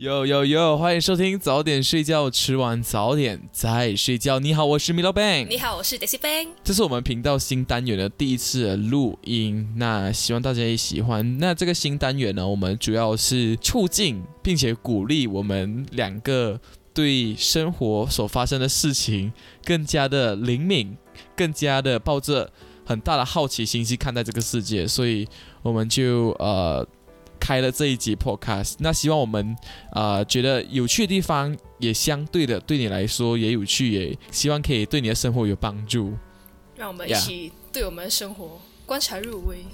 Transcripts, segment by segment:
有有有，欢迎收听早点睡觉，吃完早点再睡觉。你好，我是米老板。你好，我是 Daisy Bang。这是我们频道新单元的第一次录音，那希望大家也喜欢。那这个新单元呢，我们主要是促进并且鼓励我们两个对生活所发生的事情更加的灵敏，更加的抱着很大的好奇心去看待这个世界，所以我们就呃。开了这一集 podcast，那希望我们啊觉得有趣的地方，也相对的对你来说也有趣，也希望可以对你的生活有帮助。让我们一起对我们的生活观察入微。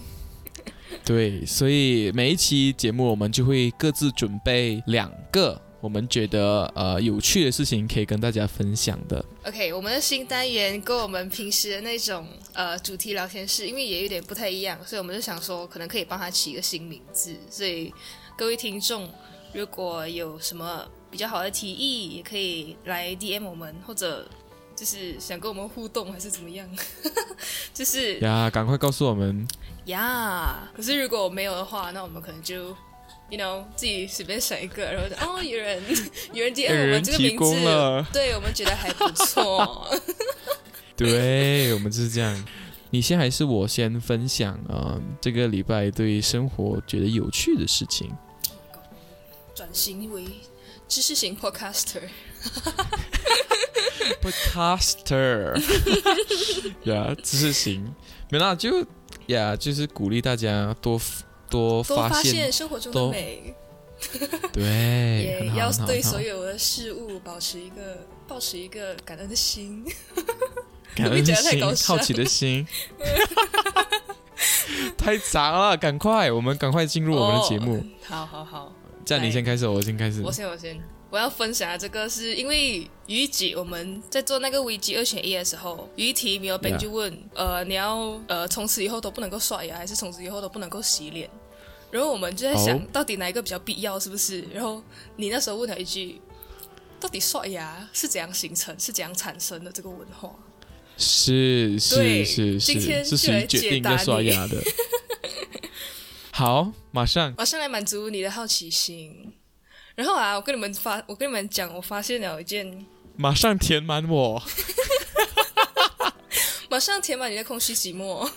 对，所以每一期节目我们就会各自准备两个。我们觉得呃有趣的事情可以跟大家分享的。OK，我们的新单元跟我们平时的那种呃主题聊天室，因为也有点不太一样，所以我们就想说，可能可以帮他起一个新名字。所以各位听众，如果有什么比较好的提议，也可以来 DM 我们，或者就是想跟我们互动，还是怎么样？就是呀，赶快告诉我们 呀。可是如果没有的话，那我们可能就。You know 自己随便选一个，然后哦，有人有人接我们这个名字，对我们觉得还不错。对我们就是这样。你先还是我先分享啊？这个礼拜对生活觉得有趣的事情。转型为知识型 podcaster。podcaster。呀，知识型，没啦，就呀，就是鼓励大家多。多发现生活中的美，对，也要对所有的事物保持一个保持一个感恩的心，感恩的心，好奇的心，太杂了，赶快，我们赶快进入我们的节目。好好好，这样你先开始，我先开始，我先我先，我要分享这个是因为于己我们在做那个危机二选一的时候，于题没有本就问，呃，你要呃从此以后都不能够刷牙，还是从此以后都不能够洗脸？然后我们就在想到底哪一个比较必要，是不是？然后你那时候问了一句：“到底刷牙是怎样形成，是怎样产生的？”这个文化是是是是是谁决定要刷牙的？好，马上马上来满足你的好奇心。然后啊，我跟你们发，我跟你们讲，我发现了一件，马上填满我，马上填满你的空虚寂寞。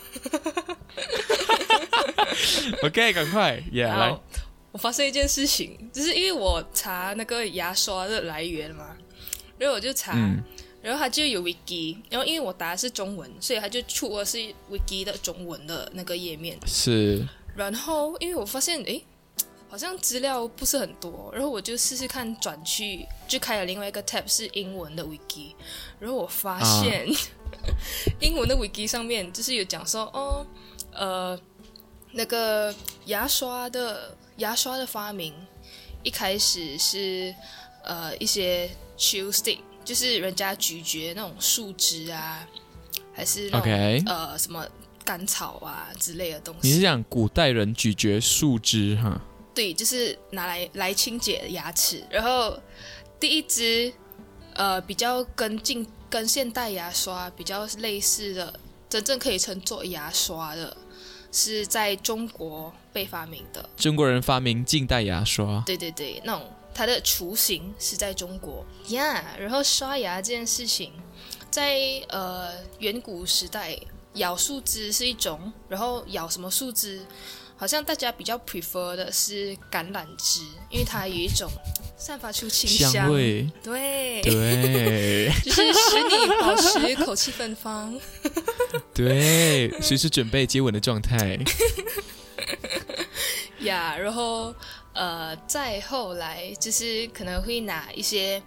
OK，赶快，也来。我发生一件事情，就是因为我查那个牙刷的来源嘛，然后我就查，然后它就有 Wiki，然后因为我答的是中文，所以它就出的是 Wiki 的中文的那个页面。是。然后因为我发现，哎，好像资料不是很多，然后我就试试看转去，就开了另外一个 tab 是英文的 Wiki，然后我发现 英文的 Wiki 上面就是有讲说，哦，呃。那个牙刷的牙刷的发明，一开始是呃一些 chew stick，就是人家咀嚼那种树枝啊，还是那种呃什么甘草啊之类的东西。你是讲古代人咀嚼树枝哈？对，就是拿来来清洁牙齿。然后第一支呃比较跟进跟现代牙刷比较类似的，真正可以称作牙刷的。是在中国被发明的。中国人发明近代牙刷。对对对，那种它的雏形是在中国呀。然后刷牙这件事情，在呃远古时代，咬树枝是一种，然后咬什么树枝？好像大家比较 prefer 的是橄榄枝，因为它有一种散发出清香味，对对，就是使你保持口气芬芳，对，随时准备接吻的状态。呀，然后呃，再后来就是可能会拿一些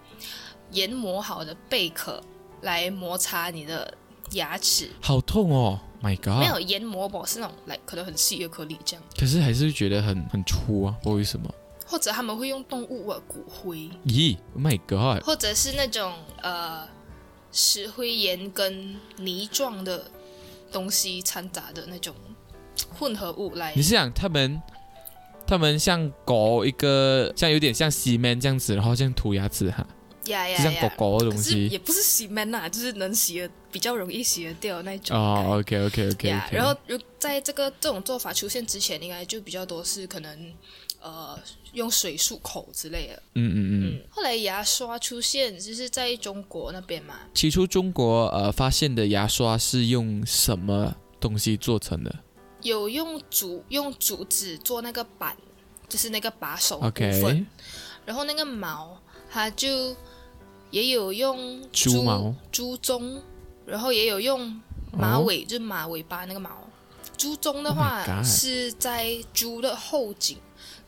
研磨好的贝壳来摩擦你的牙齿，好痛哦。My God！没有研磨吧，是那种来可能很细的颗粒这样。可是还是觉得很很粗啊，不知道为什么。或者他们会用动物的骨灰。咦，My God！或者是那种呃石灰岩跟泥状的东西掺杂的那种混合物来。你是想他们他们像搞一个像有点像西门这样子，然后像涂牙齿哈。呀呀呀！狗的东西也不是洗面呐，就是能洗的比较容易洗得掉那种。哦，OK OK OK。然后，如在这个这种做法出现之前，应该就比较多是可能呃用水漱口之类的。嗯嗯嗯。嗯，后来牙刷出现，就是在中国那边嘛。起初中国呃发现的牙刷是用什么东西做成的有用竹用竹子做那个板，就是那个把手部分。？OK，然后那个毛，它就也有用猪毛。猪鬃，然后也有用马尾，就是马尾巴那个毛。猪鬃的 Oh 话是在猪的后颈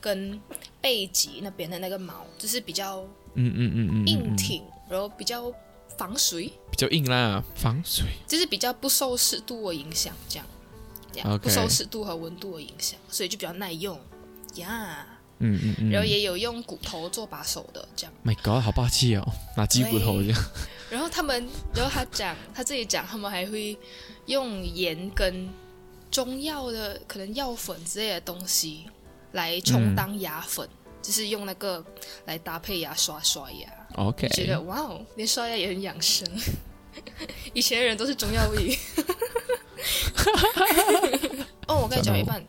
跟背脊那边的那个毛，就是比较嗯嗯嗯嗯，硬挺，然后比较防水，比较硬啦，防水。就是比较不受湿度的影响，这样，不受湿度和温度的影响，所以就比较耐用。呀。嗯嗯嗯。然后也有用骨头做把手的，这样。My God，好霸气哦，拿鸡骨头这样。然后他们，然后他讲，他自己讲，他们还会用盐跟中药的可能药粉之类的东西来充当牙粉，就是用那个来搭配牙刷刷牙。OK，觉得哇哦，连刷牙也很养生。以前的人都是中药味。哦，我跟你讲一半，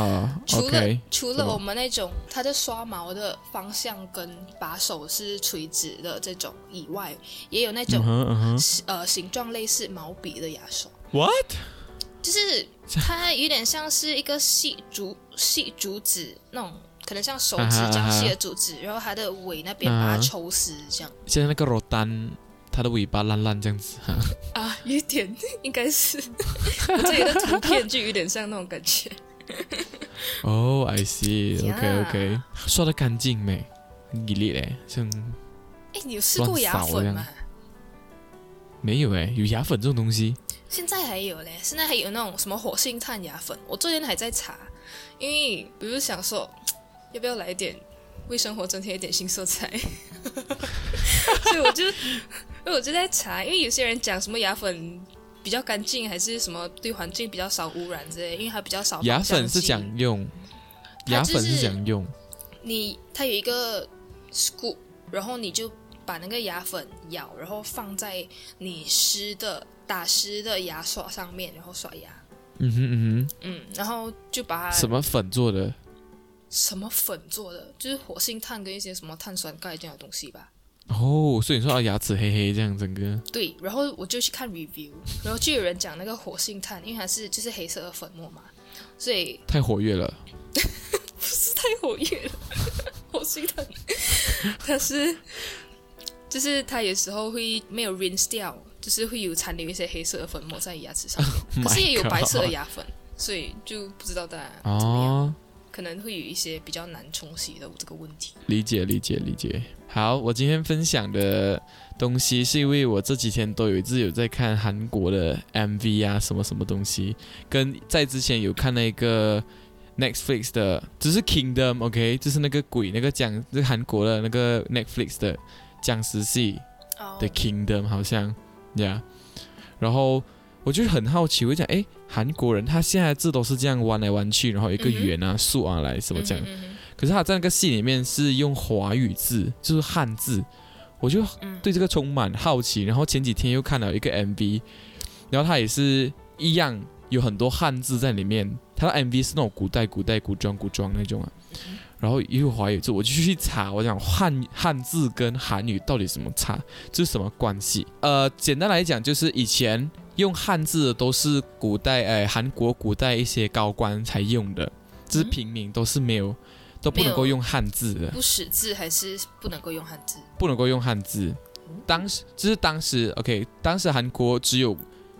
啊除了、除了我们那种它的刷毛的方向跟把手是垂直的这种以外，也有那种嗯哼嗯呃形状类似毛笔的牙刷，，What？就是它有点像是一个细竹细竹子那种，可能像手指这样细的竹子，然后它的尾那边把它抽丝这样、现在那个罗丹，它的尾巴烂烂这样子哈。啊，有点应该是 我这里的图片就有点像那种感觉。哦，I see，OK Yeah OK，刷的干净没？很给力嘞，像哎，你有试过牙粉吗？没有哎，有牙粉这种东西。现在还有嘞，现在还有那种什么火星炭牙粉，我最近还在查，因为比如想说 要不要来一点为生活增添一点新色彩，所以我就，所以我就在查，因为有些人讲什么牙粉比较干净，还是什么对环境比较少污染之类，因为它比较少牙粉是剂讲用，牙粉是是讲用。你它有一个 scoop，然后你就把那个牙粉咬，然后放在你湿的打湿的牙刷上面，然后刷牙。嗯哼嗯哼嗯，然后就把它，什么粉做的？什么粉做的，就是活性炭跟一些什么碳酸钙这样的东西吧。哦，所以你说他牙齿黑黑这样整个。对，然后我就去看 review，然后就有人讲那个活性炭，因为它是就是黑色的粉末嘛，所以太活跃了，不是太活跃了。活性炭，它是就是它有时候会没有 rinse 掉，就是会有残留一些黑色的粉末在牙齿上面，可是也有白色的牙粉，所以就不知道大家怎么样。哦，可能会有一些比较难冲洗的这个问题。理解理解理解。好，我今天分享的东西是因为我这几天都有一直有在看韩国的 MV 啊，什么什么东西，跟在之前有看那个 Netflix 的，只是 Kingdom，OK，、就是那个鬼那个讲，就是韩国的那个 Netflix 的僵尸戏哦的 Kingdom 好像呀然后我就是很好奇，我就讲，诶，韩国人他现在字都是这样弯来弯去，然后一个圆啊、竖啊来什么这样。嗯可是他在那个戏里面是用华语字，就是汉字，我就嗯对这个充满好奇。然后前几天又看了一个 MV，然后他也是一样有很多汉字在里面。他的 MV 是那种古代、古代、古装、古装那种啊，然后也有华语字，我就去查，我讲汉汉字跟韩语到底什么差，这是什么关系？呃，简单来讲就是以前用汉字的都是古代，呃，韩国古代一些高官才用的，就是嗯平民都是没有。都不能够用汉字的，不识字还是不能够用汉字。不能够用汉字。当时就是当时，OK，当时韩国只有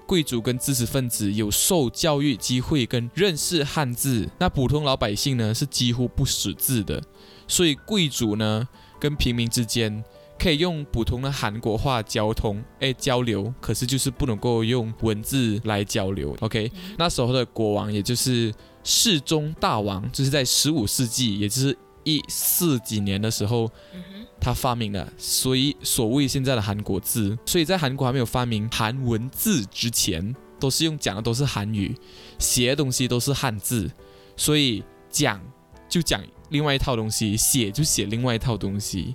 贵族跟知识分子有受教育机会跟认识汉字，那普通老百姓呢是几乎不识字的，所以贵族呢跟平民之间可以用普通的韩国话交通，哎交流，可是就是不能够用文字来交流。OK，那时候的国王也就是世宗大王，就是在十五世纪，也就是一四几年的时候，他发明了，所以所谓现在的韩国字，所以在韩国还没有发明韩文字之前，都是用讲的都是韩语，写的东西都是汉字，所以讲就讲另外一套东西，写就写另外一套东西，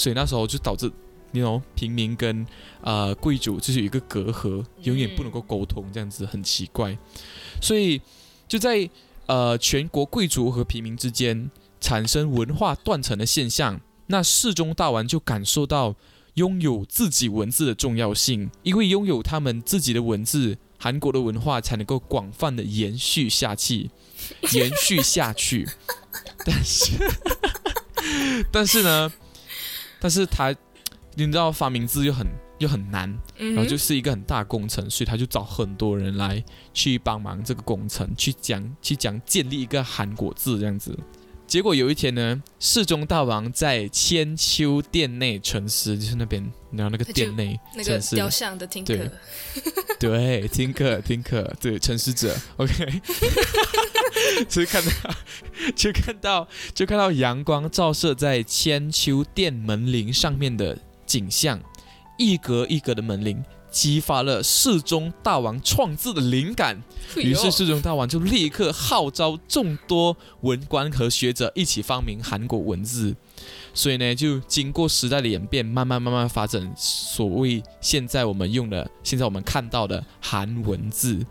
所以那时候就导致。你 know 平民跟呃贵族就是有一个隔阂，永远不能够沟通，这样子很奇怪。所以就在呃全国贵族和平民之间产生文化断层的现象，那世宗大王就感受到拥有自己文字的重要性，因为拥有他们自己的文字，韩国的文化才能够广泛的延续下去，延续下去。但是，但是呢，但是他，你知道发明字又很又很难，然后就是一个很大工程，所以他就找很多人来去帮忙这个工程，去讲去讲建立一个韩国字这样子。结果有一天呢，世宗大王在千秋殿内沉思，就是那边，然后那个殿内那个雕像的听课对，听课听课，对，沉思者，OK，所以看到就看到就看到阳光照射在千秋殿门铃上面的景象，一格一格的门铃激发了世宗大王创字的灵感，于是世宗大王就立刻号召众多文官和学者一起发明韩国文字。所以呢，就经过时代的演变，慢慢慢慢发展，所谓现在我们用的，现在我们看到的韩文字。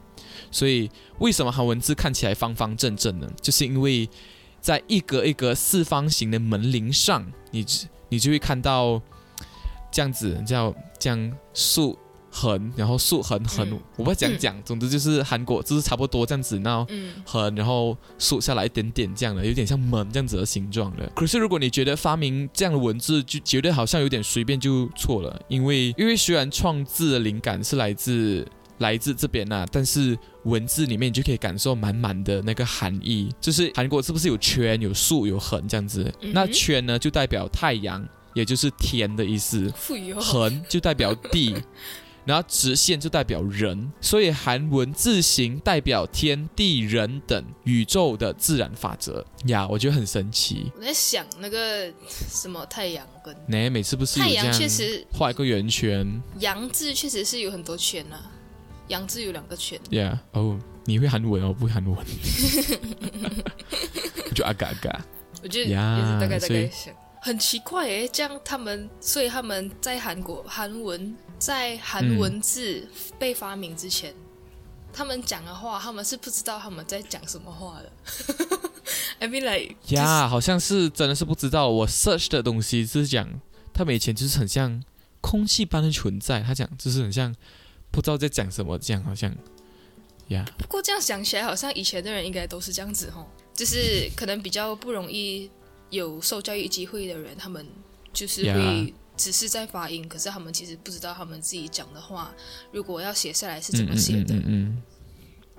所以为什么韩文字看起来方方正正呢？就是因为在一格一格四方形的门铃上，你你就会看到这样子叫这样竖横，然后竖横横，嗯我不知道怎样讲，总之就是韩国就是差不多这样子，然后嗯，横，然后竖下来一点点这样的，有点像门这样子的形状的。可是如果你觉得发明这样的文字就觉得好像有点随便，就错了，因为因为虽然创字的灵感是来自来自这边呐、但是文字里面你就可以感受满满的那个含义，就是韩国是不是有圈、有竖、有横这样子？嗯那圈呢就代表太阳，也就是天的意思。横就代表地，然后直线就代表人，所以韩文字形代表天地人等宇宙的自然法则呀，我觉得很神奇。我在想那个什么太阳跟呢，每次不是太阳，确实画一个圆圈阳字确实是有很多圈啊，阳字有两个圈，呀？哦，你会韩文哦，我不会韩文，我 就阿嘎阿嘎。我觉得也呀是大概大概想，很奇怪诶，这样他们，所以他们在韩国韩文在韩嗯文字被发明之前，他们讲的话，他们是不知道他们在讲什么话的。I mean like 呀好像是真的是不知道。我 search 的东西是讲他们以前就是很像空气般的存在，他讲就是很像不知道在讲什么，这样好像呀。不过这样想起来，好像以前的人应该都是这样子哦，就是可能比较不容易有受教育机会的人，他们就是会只是在发音，可是他们其实不知道他们自己讲的话，如果要写下来是嗯怎么写的。嗯嗯嗯，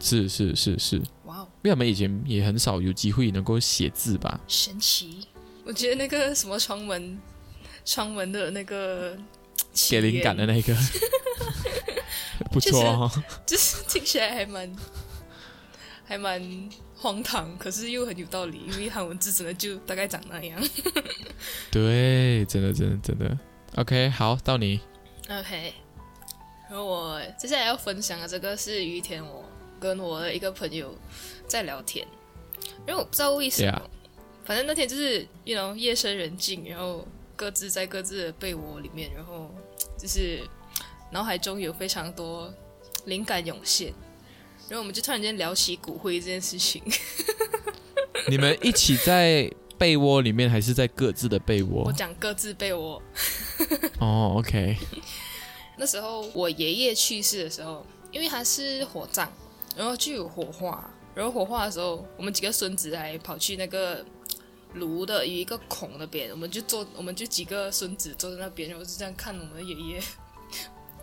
是是是是，哇哦，因为我们以前也很少有机会能够写字吧。神奇！我觉得那个什么窗门，窗门的那个起给灵感的，那个，不错哦。就是听起来还蛮还蛮荒唐，可是又很有道理，因为韩文字真的就大概长那样。对，真的真的真的。OK，好，到你。OK，然后我接下来要分享的这个是有一天我跟我的一个朋友在聊天，因为我不知道为什么 Yeah 反正那天就是，you know，夜深人静，然后各自在各自的被窝里面，然后就是脑海中有非常多灵感涌现，然后我们就突然间聊起骨灰这件事情。你们一起在被窝里面，还是在各自的被窝我？讲各自被窝，哦，OK，那时候我爷爷去世的时候，因为他是火葬，然后就有火化，然后火化的时候，我们几个孙子还跑去那个炉的有一个孔那边，我们就坐，我们就几个孙子坐在那边，然后就这样看我们的爷爷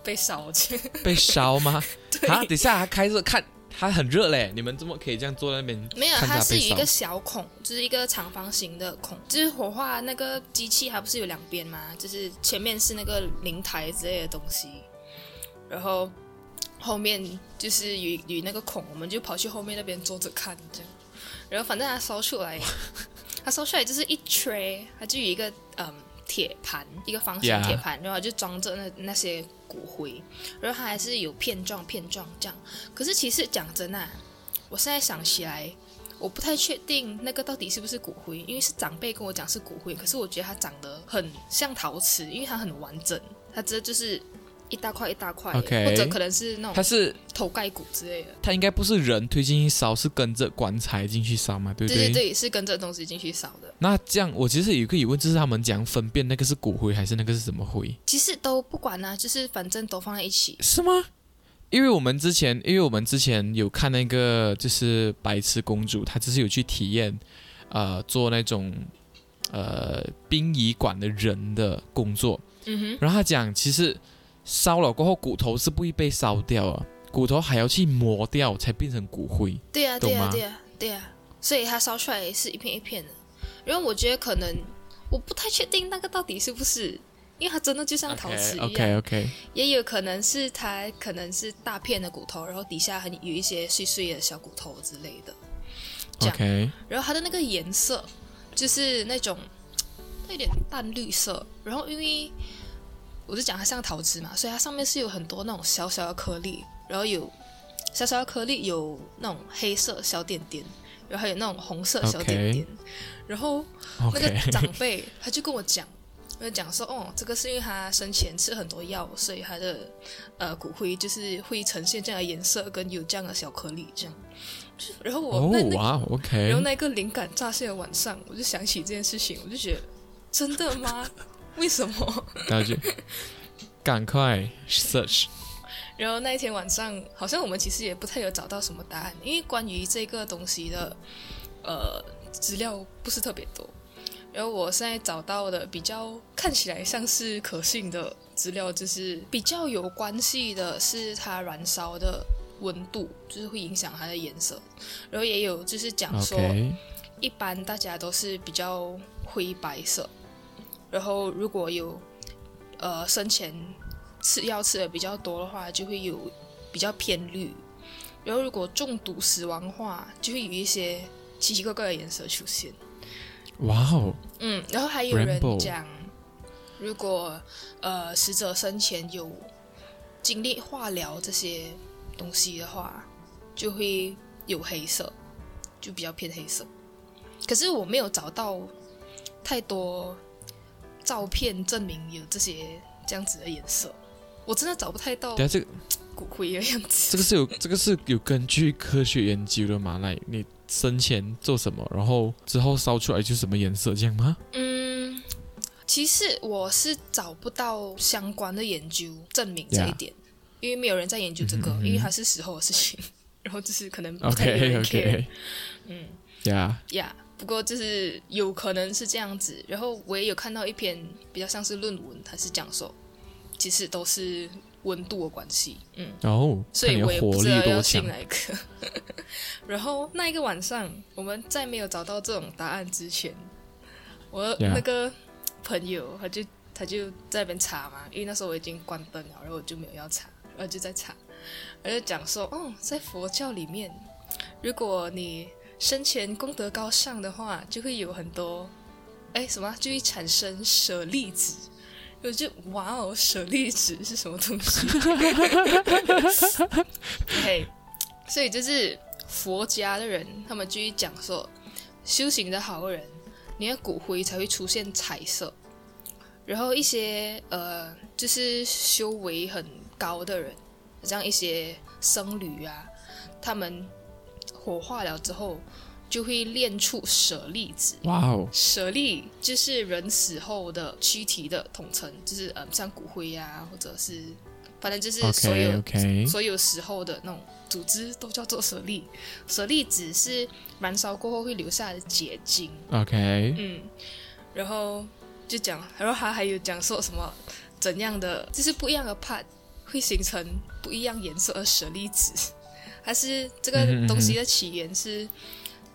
被烧去。被烧吗？对啊，等一下，还开着看，还很热嘞。你们怎么可以这样坐在那边？没有，它是有一个小孔，就是一个长方形的孔，就是火化那个机器，它不是有两边吗？就是前面是那个灵台之类的东西，然后后面就是有有那个孔，我们就跑去后面那边坐着看这样。然后反正它烧出来，它烧出来就是一 tray，它就有一个嗯铁盘，一个方形铁盘，然后就装着那那些骨灰，然后它还是有片状片状这样。可是其实讲真啊，我现在想起来，我不太确定那个到底是不是骨灰，因为是长辈跟我讲是骨灰，可是我觉得它长得很像陶瓷，因为它很完整，它这就是一大块一大块 OK 或者可能是那种它是头盖骨之类的。它应该不是人推进去烧，是跟着棺材进去烧嘛，对不对对对，是跟着东西进去烧的。那这样，我其实有一个疑问，就是他们讲分辨那个是骨灰还是那个是什么灰？其实都不管啊，就是反正都放在一起。是吗？因为我们之前，因为我们之前有看那个就是白痴公主，她就是有去体验，呃，做那种呃殡仪馆的人的工作。嗯哼，然后她讲，其实烧了过后，骨头是不会被烧掉啊，骨头还要去磨掉才变成骨灰。对呀、对呀、懂吗对呀、对呀、所以它烧出来是一片一片的。然后我觉得可能我不太确定那个到底是不是，因为它真的就像陶瓷一样 OK OK，也有可能是它可能是大片的骨头，然后底下很有一些碎碎的小骨头之类的。这样 OK，然后它的那个颜色就是那种它 有点淡绿色，然后因为我就讲它像桃子嘛，所以它上面是有很多那种小小的颗粒，然后有小小的颗粒有那种黑色小点点，然后还有那种红色小点点然后那个长辈他就跟我讲，他就讲说，哦，这个是因为他生前吃很多药，所以他的呃骨灰就是会呈现这样的颜色，跟有这样的小颗粒这样。然后我、那哇，OK，然后那个灵感乍现的晚上，我就想起这件事情，我就觉得真的吗？为什么？然后就 赶快 search，然后那一天晚上，好像我们其实也不太有找到什么答案，因为关于这个东西的呃资料不是特别多。然后我现在找到的比较看起来像是可信的资料，就是比较有关系的是它燃烧的温度，就是会影响它的颜色。然后也有就是讲说一般大家都是比较灰白色，然后如果有呃生前吃药吃的比较多的话，就会有比较偏绿，然后如果中毒死亡的话，就会有一些奇奇怪怪的颜色出现。哇哦，嗯，然后还有人讲，如果呃死者生前有经历化疗这些东西的话，就会有黑色，就比较偏黑色。可是我没有找到太多照片证明有这些这样子的颜色，我真的找不太到等下这个骨灰的样子。这个是有这个是有根据科学研究的嘛？来，你生前做什么，然后之后烧出来就是什么颜色，这样吗？嗯，其实我是找不到相关的研究证明这一 Yeah 点因为没有人在研究这个因为它是死后的事情，然后就是可能不太有 OK 嗯呀，呀。不过就是有可能是这样子，然后我也有看到一篇比较像是论文，它是讲说，其实都是温度的关系，嗯，哦，所以我也不知道要信哪一个。然后那一个晚上，我们在没有找到这种答案之前，我那个朋友他就他就在那边查嘛，因为那时候我已经关灯了，然后我就没有要查，然后就在查，然后就讲说，哦，在佛教里面，如果你生前功德高尚的话，就会有很多，哎，什么就会产生舍利子。我就哇哦，舍利子是什么东西？嘿，所以就是佛家的人，他们就会讲说，修行的好人，你的骨灰才会出现彩色。然后一些呃，就是修为很高的人，像一些僧侣啊，他们火化了之后，就会炼出舍利子。哇哦，舍利就是人死后的躯体的统称，就是呃像骨灰啊，或者是反正就是所有所有时候的那种组织都叫做舍利。舍利子是燃烧过后会留下的结晶，OK，嗯，然后就讲，然后他还有讲说什么怎样的，就是不一样的 part 会形成不一样颜色的舍利子，还是这个东西的起源是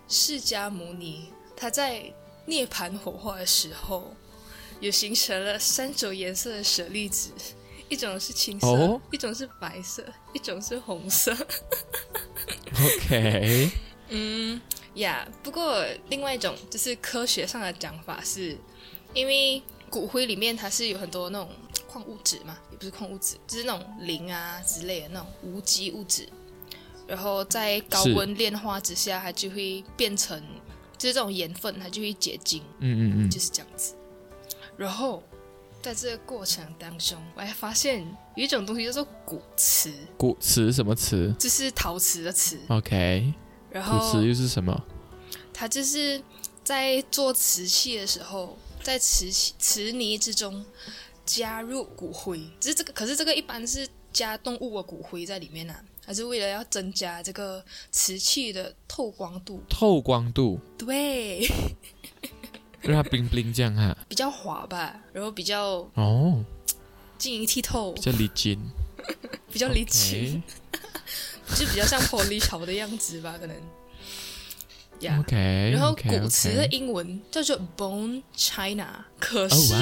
释迦牟尼他在涅槃火化的时候，有形成了三种颜色的舍利子。一种是青色哦一种是白色，一种是红色。OK，嗯呀不过另外一种就是科学上的讲法是，因为骨灰里面它是有很多那种矿物质嘛，也不是矿物质，就是那种磷啊之类的那种无机物质，然后在高温炼化之下，它就会变成就是这种盐分，它就会结晶，嗯嗯嗯就是这样子。然后在这个过程当中，我还发现有一种东西叫做骨瓷，骨瓷什么瓷就是陶瓷的瓷。？OK，然后骨瓷又是什么？它就是在做瓷器的时候，在瓷器瓷泥之中加入骨灰，只是这个，可是这个一般是加动物的骨灰在里面啊，还是为了要增加这个瓷器的透光度。透光度，对，让它冰冰这样哈。比较滑吧，然后比较哦，晶莹剔透比，较离金。比较离奇 就比较像玻璃球的样子吧，可能。呀、OK，然后瓷 OK 的英文叫做 Bone China，可哦是、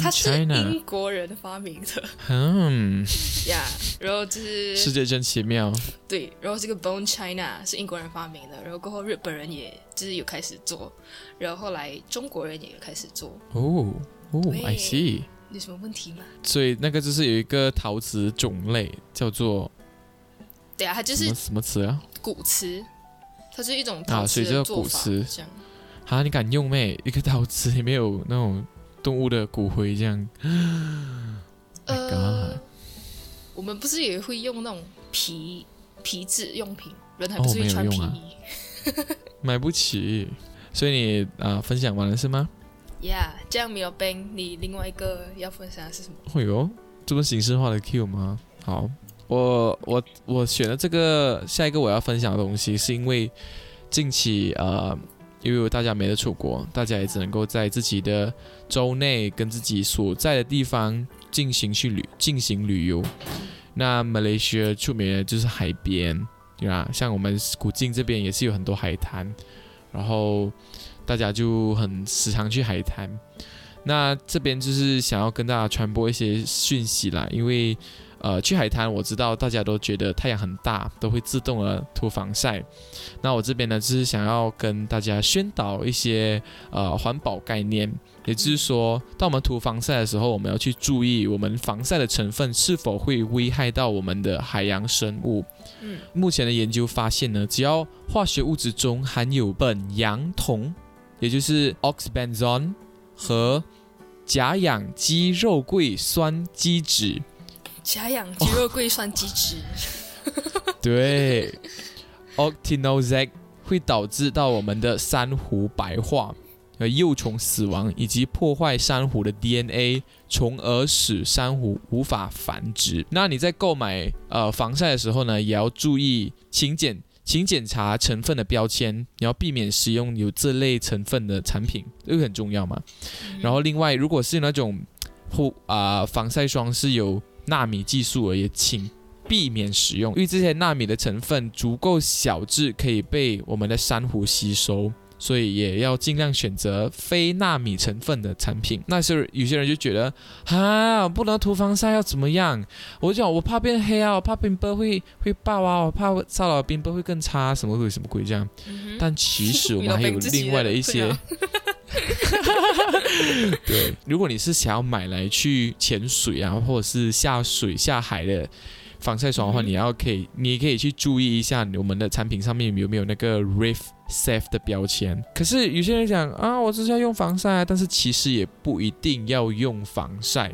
它是英国人发明的嗯，呀。然后就是世界真奇妙。对，然后这个 Bone China 是英国人发明的，然后过后日本人也就是有开始做，然后后来中国人也有开始做。哦哦，I see。有什么问题吗？所以那个就是有一个陶瓷种类叫做对啊，它就是什么什么瓷啊？古瓷，它是一种啊陶瓷所以叫的做法，骨瓷这样。啊，你敢用咩？一个陶瓷里面有那种动物的骨灰这样呃我们不是也会用那种皮皮质用品，人还哦不是会穿皮衣。买不起。所以你啊、分享完了是吗？Yeah，这样没有 bang，你另外一个要分享的是什么？会有这么形式化的 Q 吗？好，我我我选的这个下一个我要分享的东西，是因为近期呃，因为大家没得出国，大家也只能够在自己的州内跟自己所在的地方进行去旅进行旅游。那马来西亚出名的就是海边，对吧？像我们古晋这边也是有很多海滩，然后大家就很时常去海滩。那这边就是想要跟大家传播一些讯息啦，因为呃去海滩，我知道大家都觉得太阳很大，都会自动的涂防晒。那我这边呢，就是想要跟大家宣导一些呃环保概念，也就是说，当我们涂防晒的时候，我们要去注意我们防晒的成分是否会危害到我们的海洋生物。嗯，目前的研究发现呢，只要化学物质中含有苯氧酮，也就是 oxybenzone 和甲氧基肉桂酸基酯，甲氧肌肉桂酸基酯。对 o c t i n o z a c 会导致到我们的珊瑚白化和幼虫死亡，以及破坏珊瑚的 DNA，从而使珊瑚无法繁殖。那你在购买呃防晒的时候呢，也要注意，请检请检查成分的标签，你要避免使用有这类成分的产品，这个很重要嘛。然后另外，如果是那种护啊、防晒霜是有纳米技术而，也请避免使用，因为这些纳米的成分足够小致，可以被我们的珊瑚吸收。所以也要尽量选择非纳米成分的产品。那是有些人就觉得，啊，不能涂防晒要怎么样？我就讲我怕变黑啊，我怕冰波会会爆啊，我怕骚扰冰波会更差，什么鬼什么鬼这样。但其实我们还有另外的一些，对，如果你是想要买来去潜水啊，或者是下水下海的防晒霜的话，嗯你要可以，你也可以去注意一下我们的产品上面有没有那个 Reef Safe 的标签。可是有些人讲啊，我只是要用防晒啊，但是其实也不一定要用防晒。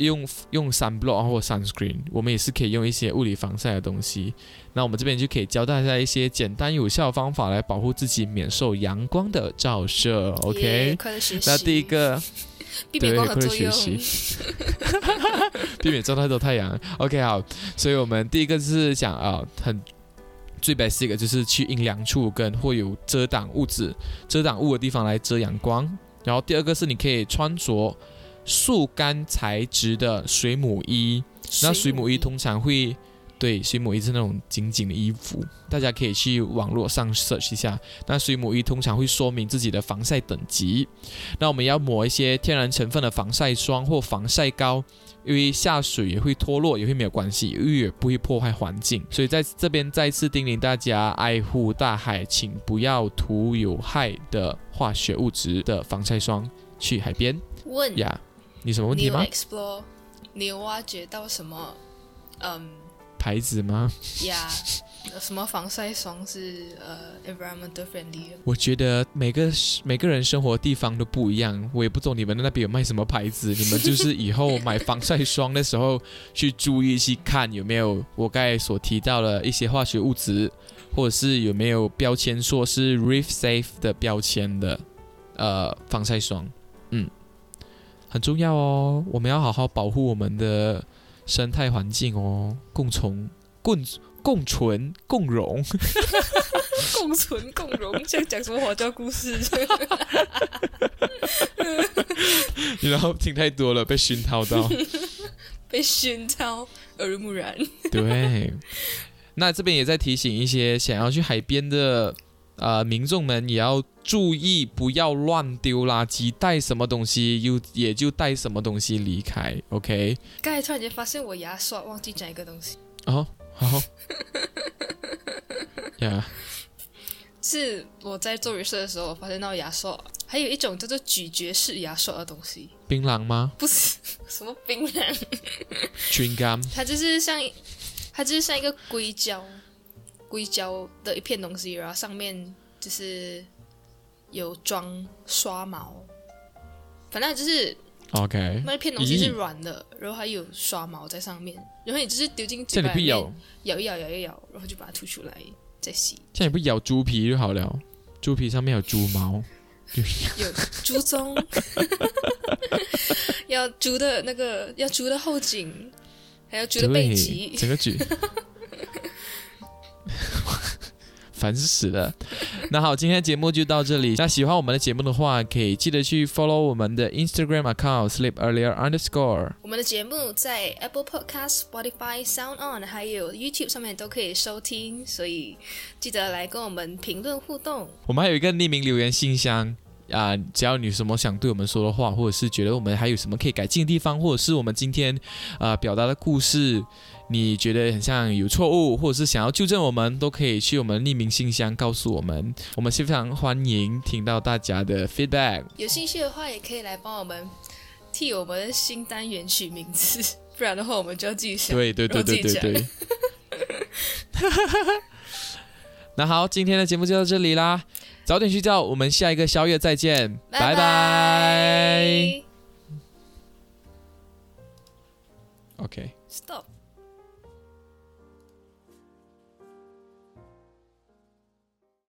用用 sunblock 或 sunscreen，我们也是可以用一些物理防晒的东西。那我们这边就可以教大家一些简单有效的方法来保护自己免受阳光的照射。OK，快乐学习。那第一个 避免光合对作用快乐。避免照太多太阳。OK，好，所以我们第一个是讲啊、很最 basic 的就是去阴凉处跟或有遮挡物质、遮挡物的地方来遮阳光。然后第二个是你可以穿着速干材质的水母衣，那水母衣通常会对水母衣是那种紧紧的衣服，大家可以去网络上 search 一下。那水母衣通常会说明自己的防晒等级。那我们要抹一些天然成分的防晒霜或防晒膏，因为下水也会脱落，也会没有关系，因为也不会破坏环境。所以在这边再次叮咛大家，爱护大海，请不要涂有害的化学物质的防晒霜去海边问呀。你什么问题吗？explore，你有挖掘到什么？嗯，牌子吗？呀，什么防晒霜是呃 environmental friendly？我觉得每个每个人生活地方都不一样，我也不懂你们那边有卖什么牌子，你们就是以后买防晒霜的时候去注意去看有没有我刚才所提到的一些化学物质，或者是有没有标签说是 Reef Safe 的标签的呃防晒霜，嗯，很重要哦，我们要好好保护我们的生态环境哦，共存共共存共荣。共存共荣，像讲什么华教故事？然后听太多了，被熏陶到。被熏陶，耳濡目染。对，那这边也在提醒一些想要去海边的呃民众们，也要注意不要乱丢垃圾，带什么东西又也就带什么东西离开。OK。刚才突然间发现我牙刷忘记讲一个东西。哦，好。呀。是我在做 research 的时候，我发现到牙刷还有一种叫做咀嚼式牙刷的东西。槟榔吗？不是，什么槟榔？Chewing gum。它就是像，它就是像一个硅胶，硅胶的一片东西，然后上面就是有装刷毛，反正就是 OK。那一片东西是软的，然后还有刷毛在上面，然后你就是丢进嘴巴里面咬一咬，咬一咬，然后就把它吐出来。再洗，这样你不咬猪皮就好了。猪皮上面有猪毛，有猪鬃，要猪的那个，要猪的后颈，还要猪的背脊，整个举。烦死了！那好，今天节目就到这里。那喜欢我们的节目的话，可以记得去 follow 我们的 Instagram account sleep earlier underscore。我们的节目在 Apple Podcast、Spotify、Sound On 还有 YouTube 上面都可以收听，所以记得来跟我们评论互动。我们还有一个匿名留言信箱啊，只要你有什么想对我们说的话，或者是觉得我们还有什么可以改进的地方，或者是我们今天啊表达的故事。你觉得很像有错误，或者是想要纠正我们，都可以去我们匿名信箱告诉我们，我们是非常欢迎听到大家的 feedback。有兴趣的话，也可以来帮我们替我们的新单元取名字，不然的话我们就要自己想。对对对对对对。那好，今天的节目就到这里啦，早点睡觉，我们下一个宵夜再见，拜拜。OK。Stop。